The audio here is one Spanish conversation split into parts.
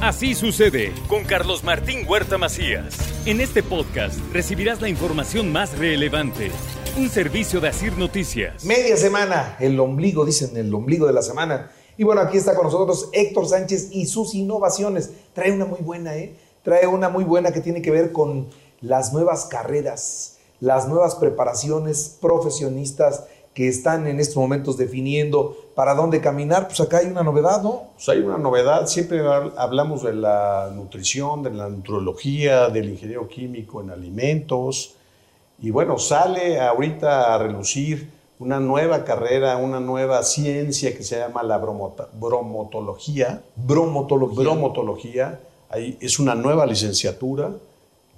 Así sucede con Carlos Martín Huerta Macías. En este podcast recibirás la información más relevante. Un servicio de Asir Noticias. Media semana, el ombligo, dicen, el ombligo de la semana. Y bueno, aquí está con nosotros Héctor Sánchez y sus innovaciones. Trae una muy buena, ¿eh? Trae una muy buena que tiene que ver con las nuevas carreras, las nuevas preparaciones profesionistas que están en estos momentos definiendo para dónde caminar, pues acá hay una novedad, ¿no? Pues hay una novedad, siempre hablamos de la nutrición, de la nutrología, del ingeniero químico en alimentos, y bueno, sale ahorita a relucir una nueva carrera, una nueva ciencia que se llama la bromotología. Bromotología. Bromotología, ahí es una nueva licenciatura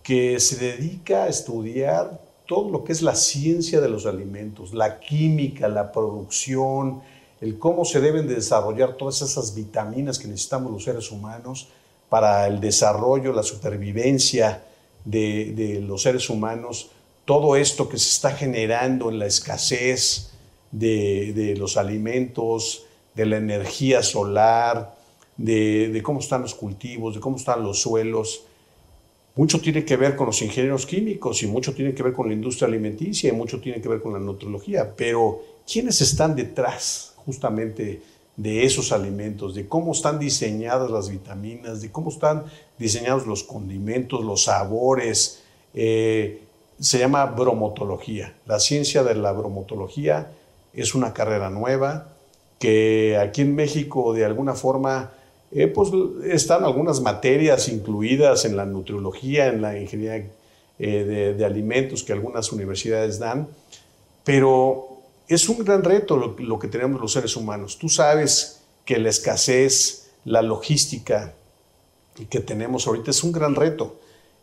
que se dedica a estudiar todo lo que es la ciencia de los alimentos, la química, la producción, el cómo se deben de desarrollar todas esas vitaminas que necesitamos los seres humanos para el desarrollo, la supervivencia de, los seres humanos, todo esto que se está generando en la escasez de, los alimentos, de la energía solar, de cómo están los cultivos, de cómo están los suelos mucho tiene que ver con los ingenieros químicos y mucho tiene que ver con la industria alimenticia y mucho tiene que ver con la nutrología, pero ¿quiénes están detrás justamente de esos alimentos, de cómo están diseñadas las vitaminas, de cómo están diseñados los condimentos, los sabores? Eh, se llama bromotología. La ciencia de la bromotología es una carrera nueva que aquí en México de alguna forma eh, pues están algunas materias incluidas en la nutriología, en la ingeniería eh, de, alimentos que algunas universidades dan, pero es un gran reto lo, que tenemos los seres humanos. Tú sabes que la escasez, la logística que tenemos ahorita es un gran reto.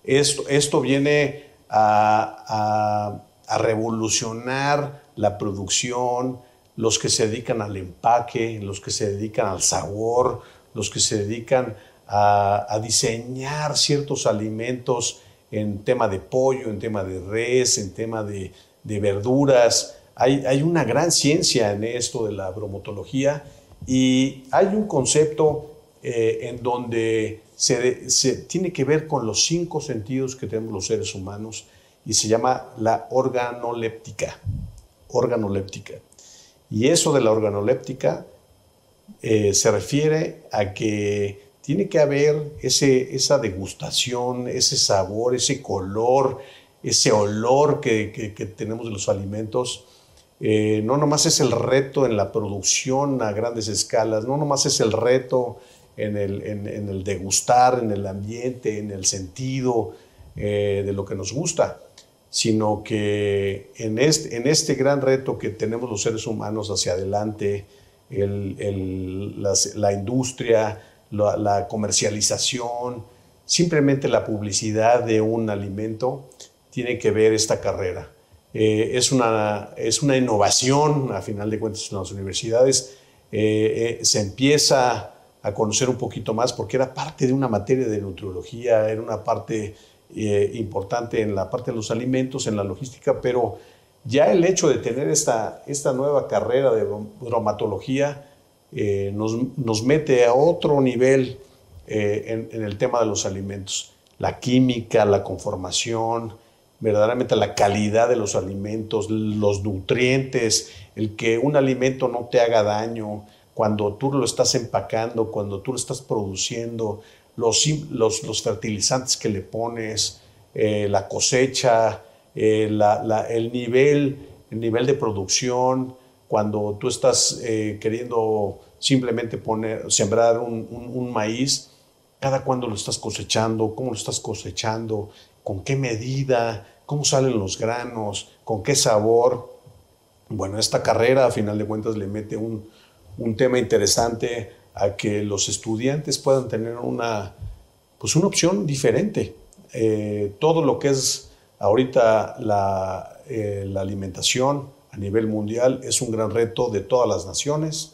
Esto, viene a revolucionar la producción, los que se dedican al empaque, los que se dedican al sabor, los que se dedican a, diseñar ciertos alimentos en tema de pollo, en tema de res, en tema de, verduras. Hay, una gran ciencia en esto de la bromotología y hay un concepto eh, en donde se, se, tiene que ver con los cinco sentidos que tenemos los seres humanos y se llama la organoléptica. Organoléptica. Y eso de la organoléptica eh, se refiere a que tiene que haber ese, esa degustación, ese sabor, ese color, ese olor que, tenemos de los alimentos. Eh, no nomás es el reto en la producción a grandes escalas, no nomás es el reto en el, en, el degustar, en el ambiente, en el sentido eh, de lo que nos gusta, sino que en este, en este gran reto que tenemos los seres humanos hacia adelante, la industria, la, comercialización, simplemente la publicidad de un alimento, tiene que ver esta carrera. Eh, es, una, es una innovación, a final de cuentas, en las universidades. Eh, eh, se empieza a conocer un poquito más porque era parte de una materia de nutriología, era una parte importante en la parte de los alimentos, en la logística, pero ya el hecho de tener esta, esta nueva carrera de bromatología eh, nos, mete a otro nivel eh, en, el tema de los alimentos. La química, la conformación, verdaderamente la calidad de los alimentos, los nutrientes, el que un alimento no te haga daño cuando tú lo estás empacando, cuando tú lo estás produciendo, los, los, fertilizantes que le pones, eh, la cosecha, eh, el, nivel, el nivel de producción, cuando tú estás eh, queriendo simplemente poner, sembrar un, maíz, cada cuándo lo estás cosechando, cómo lo estás cosechando, con qué medida, cómo salen los granos, con qué sabor. Bueno, esta carrera a final de cuentas le mete un, tema interesante a que los estudiantes puedan tener una, pues una opción diferente. Eh, todo lo que es ahorita la, eh, la alimentación a nivel mundial es un gran reto de todas las naciones,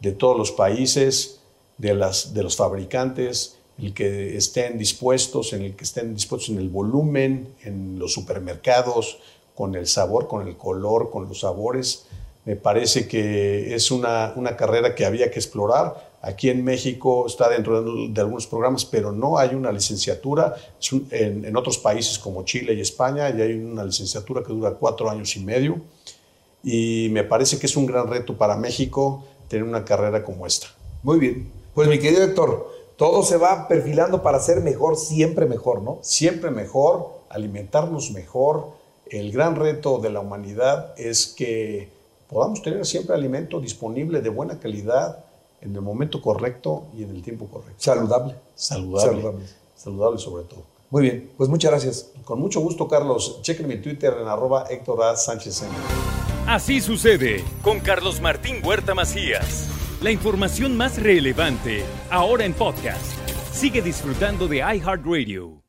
de todos los países, de, las, de los fabricantes, el que estén dispuestos, en el que estén dispuestos en el volumen, en los supermercados, con el sabor, con el color, con los sabores. Me parece que es una, una carrera que había que explorar. Aquí en México está dentro de, algunos programas, pero no hay una licenciatura. Un, en, en, otros países como Chile y España ya hay una licenciatura que dura cuatro años y medio. Y me parece que es un gran reto para México tener una carrera como esta. Muy bien. Pues mi querido Héctor, todo se va perfilando para ser mejor, siempre mejor, ¿no? Siempre mejor, alimentarnos mejor. El gran reto de la humanidad es que podamos tener siempre alimento disponible de buena calidad en el momento correcto y en el tiempo correcto. Saludable. Saludable. Saludable, Saludable sobre todo. Muy bien, pues muchas gracias. Con mucho gusto, Carlos. Chequen mi Twitter en arroba Héctor A. Sánchez. Así sucede con Carlos Martín Huerta Macías. La información más relevante, ahora en podcast. Sigue disfrutando de iHeartRadio.